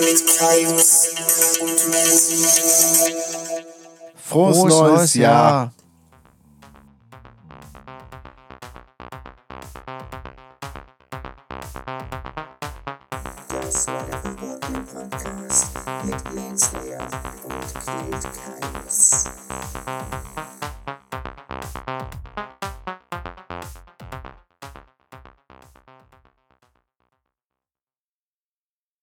Nelson. Frohes, neues Jahr. Das war der verbotene Podcast mit Jens Lehr und Knut Kaius.